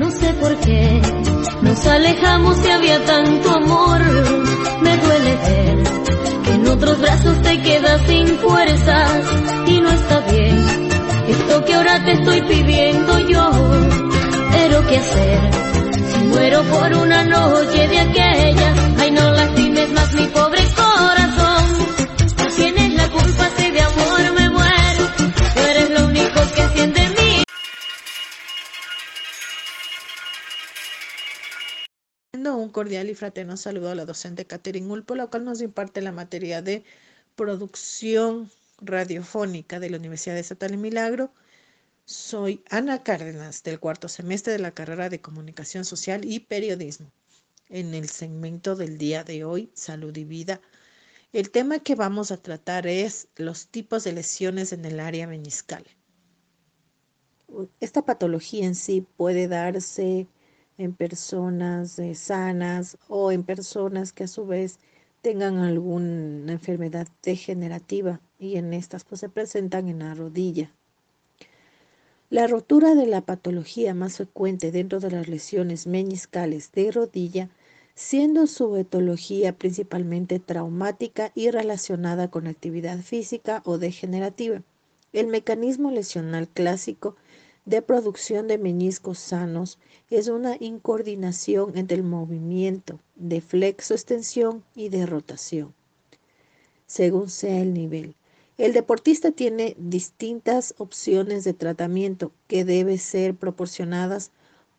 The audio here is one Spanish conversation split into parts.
No sé por qué nos alejamos y había tanto amor. Me duele ver que en otros brazos te quedas sin fuerzas y no está bien. Esto que ahora te estoy pidiendo yo, pero qué hacer si muero por una noche de aquella. Ay, no lastimes más mi pobre cordial y fraterno saludo a la docente Catherine Ulpo, la cual nos imparte la materia de producción radiofónica de la Universidad de Santa Milagro. Soy Ana Cárdenas, del cuarto semestre de la carrera de Comunicación Social y Periodismo. En el segmento del día de hoy, Salud y Vida, el tema que vamos a tratar es los tipos de lesiones en el área meniscal. Esta patología en sí puede darse en personas eh, sanas o en personas que a su vez tengan alguna enfermedad degenerativa y en estas pues se presentan en la rodilla. La rotura de la patología más frecuente dentro de las lesiones meniscales de rodilla, siendo su etología principalmente traumática y relacionada con actividad física o degenerativa. El mecanismo lesional clásico de producción de meniscos sanos es una incoordinación entre el movimiento de flexo-extensión y de rotación, según sea el nivel. El deportista tiene distintas opciones de tratamiento que deben ser proporcionadas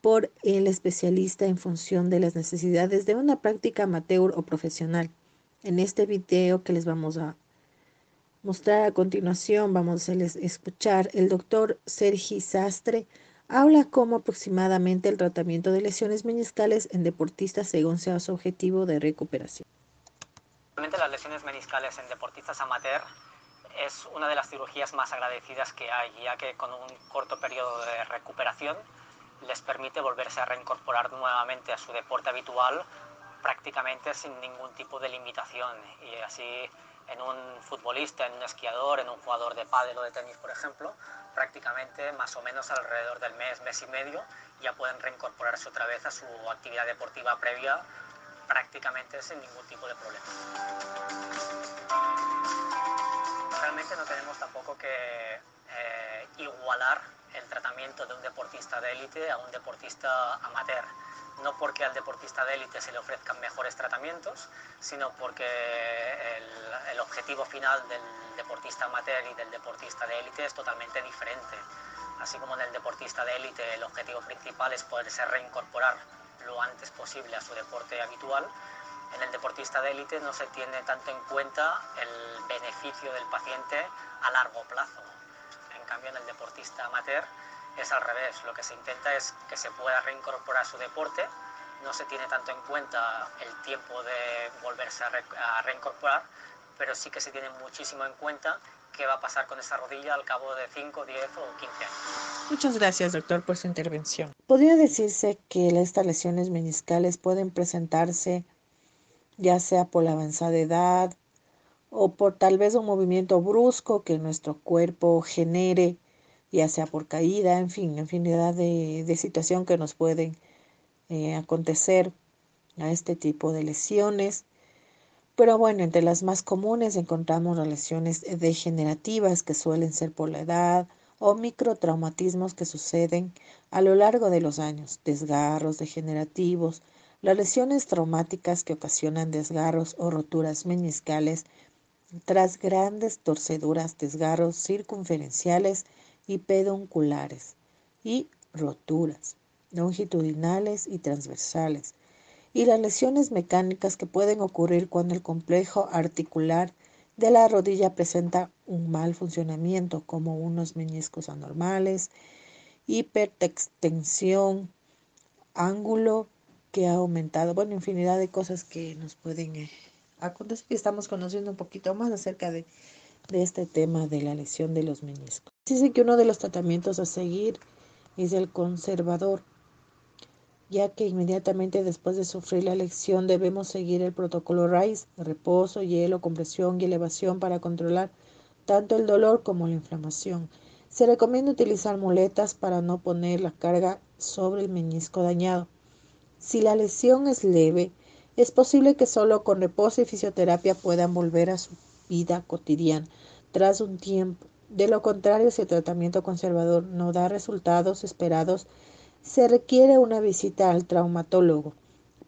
por el especialista en función de las necesidades de una práctica amateur o profesional. En este video que les vamos a mostrar a continuación, vamos a escuchar, el doctor Sergi Sastre habla cómo aproximadamente el tratamiento de lesiones meniscales en deportistas según sea su objetivo de recuperación. Las lesiones meniscales en deportistas amateur es una de las cirugías más agradecidas que hay, ya que con un corto periodo de recuperación les permite volverse a reincorporar nuevamente a su deporte habitual prácticamente sin ningún tipo de limitación y así en un futbolista, en un esquiador, en un jugador de pádel o de tenis, por ejemplo, prácticamente más o menos alrededor del mes, mes y medio, ya pueden reincorporarse otra vez a su actividad deportiva previa prácticamente sin ningún tipo de problema. Realmente no tenemos tampoco que eh, igualar el tratamiento de un deportista de élite a un deportista amateur no porque al deportista de élite se le ofrezcan mejores tratamientos, sino porque el, objetivo final del deportista amateur y del deportista de élite es totalmente diferente. Así como en el deportista de élite el objetivo principal es poderse reincorporar lo antes posible a su deporte habitual, en el deportista de élite no se tiene tanto en cuenta el beneficio del paciente a largo plazo. En cambio, en el deportista amateur es al revés. Lo que se intenta es que se pueda reincorporar su deporte. No se tiene tanto en cuenta el tiempo de volverse a, reincorporar, pero sí que se tiene muchísimo en cuenta qué va a pasar con esa rodilla al cabo de 5, 10 o 15 años. Muchas gracias, doctor, por su intervención. Podría decirse que estas lesiones meniscales pueden presentarse ya sea por la avanzada edad o por tal vez un movimiento brusco que nuestro cuerpo genere ya sea por caída, en fin, infinidad de, de situación que nos pueden eh, acontecer a este tipo de lesiones. Pero bueno, entre las más comunes encontramos las lesiones degenerativas que suelen ser por la edad o microtraumatismos que suceden a lo largo de los años, desgarros degenerativos, las lesiones traumáticas que ocasionan desgarros o roturas meniscales tras grandes torceduras, desgarros circunferenciales y pedunculares y roturas longitudinales y transversales y las lesiones mecánicas que pueden ocurrir cuando el complejo articular de la rodilla presenta un mal funcionamiento como unos meniscos anormales, hipertensión, ángulo que ha aumentado, bueno, infinidad de cosas que nos pueden eh, acontecer y estamos conociendo un poquito más acerca de de este tema de la lesión de los meniscos. Dice que uno de los tratamientos a seguir es el conservador, ya que inmediatamente después de sufrir la lesión debemos seguir el protocolo RICE, reposo, hielo, compresión y elevación para controlar tanto el dolor como la inflamación. Se recomienda utilizar muletas para no poner la carga sobre el menisco dañado. Si la lesión es leve, es posible que solo con reposo y fisioterapia puedan volver a su vida cotidiana tras un tiempo. De lo contrario, si el tratamiento conservador no da resultados esperados, se requiere una visita al traumatólogo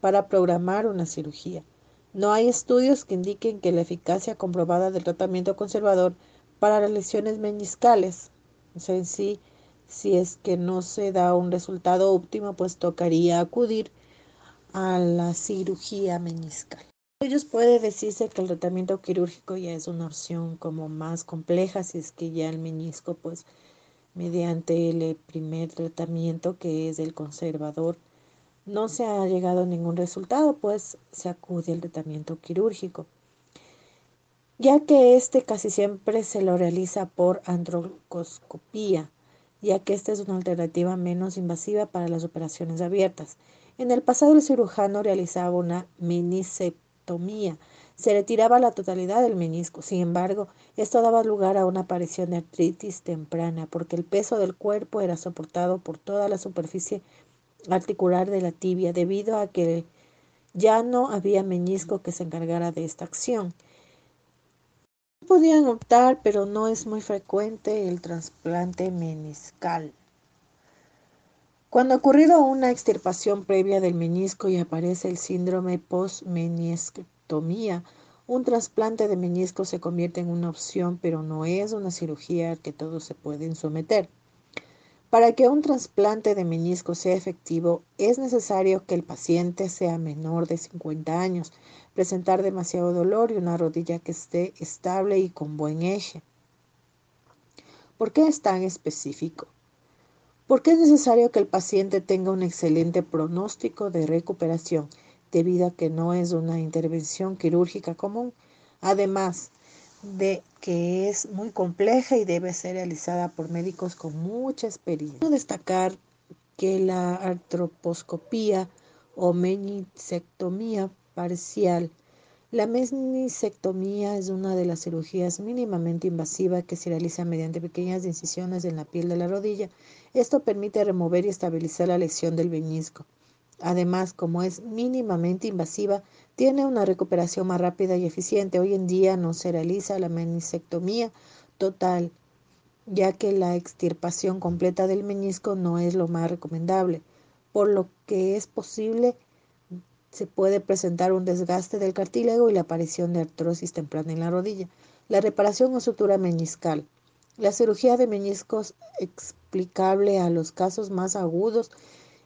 para programar una cirugía. No hay estudios que indiquen que la eficacia comprobada del tratamiento conservador para las lesiones meniscales. O sea, en sí, si es que no se da un resultado óptimo, pues tocaría acudir a la cirugía meniscal. Ellos puede decirse que el tratamiento quirúrgico ya es una opción como más compleja, si es que ya el menisco, pues mediante el primer tratamiento que es el conservador, no se ha llegado a ningún resultado, pues se acude al tratamiento quirúrgico, ya que este casi siempre se lo realiza por androcoscopía, ya que esta es una alternativa menos invasiva para las operaciones abiertas. En el pasado el cirujano realizaba una se retiraba la totalidad del menisco. Sin embargo, esto daba lugar a una aparición de artritis temprana, porque el peso del cuerpo era soportado por toda la superficie articular de la tibia, debido a que ya no había menisco que se encargara de esta acción. Podían optar, pero no es muy frecuente el trasplante meniscal. Cuando ha ocurrido una extirpación previa del menisco y aparece el síndrome post-meniscectomía, un trasplante de menisco se convierte en una opción, pero no es una cirugía que todos se pueden someter. Para que un trasplante de menisco sea efectivo, es necesario que el paciente sea menor de 50 años, presentar demasiado dolor y una rodilla que esté estable y con buen eje. ¿Por qué es tan específico? Porque es necesario que el paciente tenga un excelente pronóstico de recuperación, debido a que no es una intervención quirúrgica común. Además, de que es muy compleja y debe ser realizada por médicos con mucha experiencia. Quiero destacar que la artroposcopía o menisectomía parcial. La menisectomía es una de las cirugías mínimamente invasivas que se realiza mediante pequeñas incisiones en la piel de la rodilla. Esto permite remover y estabilizar la lesión del menisco. Además, como es mínimamente invasiva, tiene una recuperación más rápida y eficiente. Hoy en día no se realiza la menisectomía total, ya que la extirpación completa del menisco no es lo más recomendable, por lo que es posible se puede presentar un desgaste del cartílago y la aparición de artrosis temprana en la rodilla. La reparación o sutura meniscal. La cirugía de meniscos explicable a los casos más agudos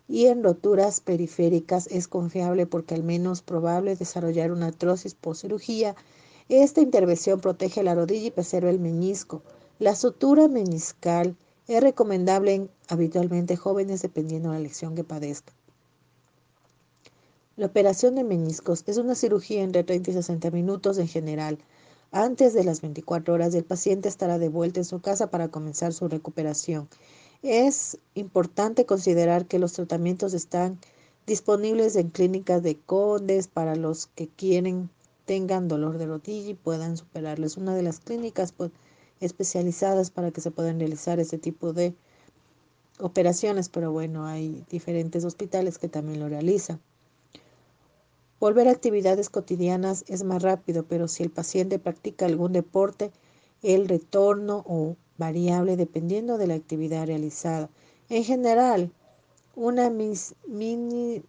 y en roturas periféricas es confiable porque al menos probable desarrollar una artrosis post cirugía. Esta intervención protege la rodilla y preserva el menisco. La sutura meniscal es recomendable en habitualmente jóvenes dependiendo de la lesión que padezcan. La operación de meniscos es una cirugía entre 30 y 60 minutos en general. Antes de las 24 horas, el paciente estará de vuelta en su casa para comenzar su recuperación. Es importante considerar que los tratamientos están disponibles en clínicas de condes para los que quieren tengan dolor de rodilla y puedan superarlo. Es una de las clínicas pues, especializadas para que se puedan realizar este tipo de operaciones, pero bueno, hay diferentes hospitales que también lo realizan. Volver a actividades cotidianas es más rápido, pero si el paciente practica algún deporte, el retorno o variable dependiendo de la actividad realizada. En general, una mini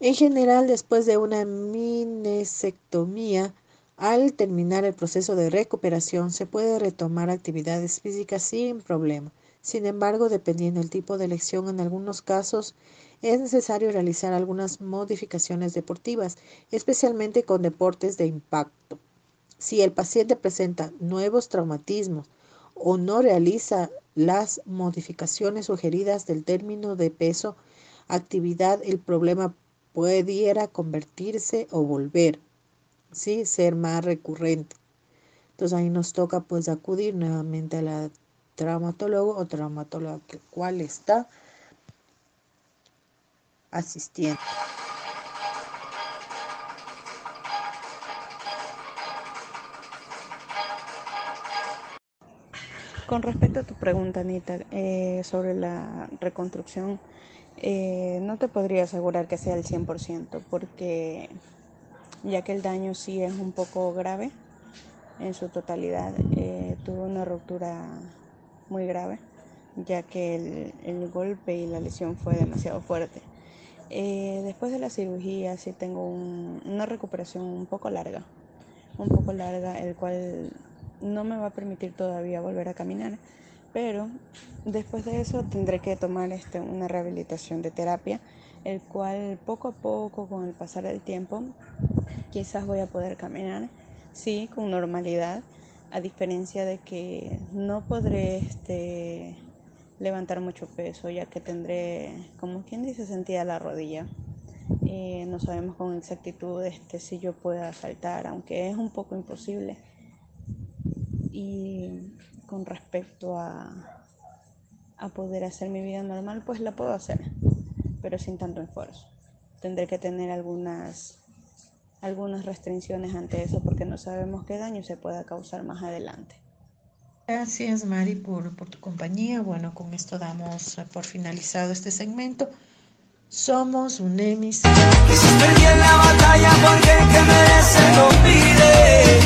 en general, después de una minesectomía, al terminar el proceso de recuperación, se puede retomar actividades físicas sin problema. Sin embargo, dependiendo del tipo de lesión, en algunos casos es necesario realizar algunas modificaciones deportivas, especialmente con deportes de impacto. Si el paciente presenta nuevos traumatismos o no realiza las modificaciones sugeridas del término de peso, actividad, el problema pudiera convertirse o volver, ¿sí? ser más recurrente. Entonces ahí nos toca pues acudir nuevamente a la traumatólogo o traumatóloga que cual está asistiendo. Con respecto a tu pregunta, Anita, eh, sobre la reconstrucción, eh, no te podría asegurar que sea el 100%, porque ya que el daño sí es un poco grave en su totalidad, eh, tuvo una ruptura muy grave, ya que el, golpe y la lesión fue demasiado fuerte. después de la cirugía sí tengo una recuperación un poco larga, un poco larga, el cual no me va a permitir todavía volver a caminar, pero después de eso tendré que tomar este, una rehabilitación de terapia, el cual poco a poco, con el pasar del tiempo, quizás voy a poder caminar, sí, con normalidad, a diferencia de que no podré este, levantar mucho peso, ya que tendré, como quien dice, sentida la rodilla. No sabemos con exactitud este, si yo pueda saltar, aunque es un poco imposible y con respecto a, a poder hacer mi vida normal, pues la puedo hacer, pero sin tanto esfuerzo. Tendré que tener algunas, algunas restricciones ante eso porque no sabemos qué daño se pueda causar más adelante. Gracias Mari por, por tu compañía. Bueno, con esto damos por finalizado este segmento. Somos un emis. la batalla porque que merece lo pide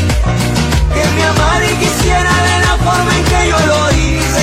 que me amara y quisiera de la forma en que yo lo hice.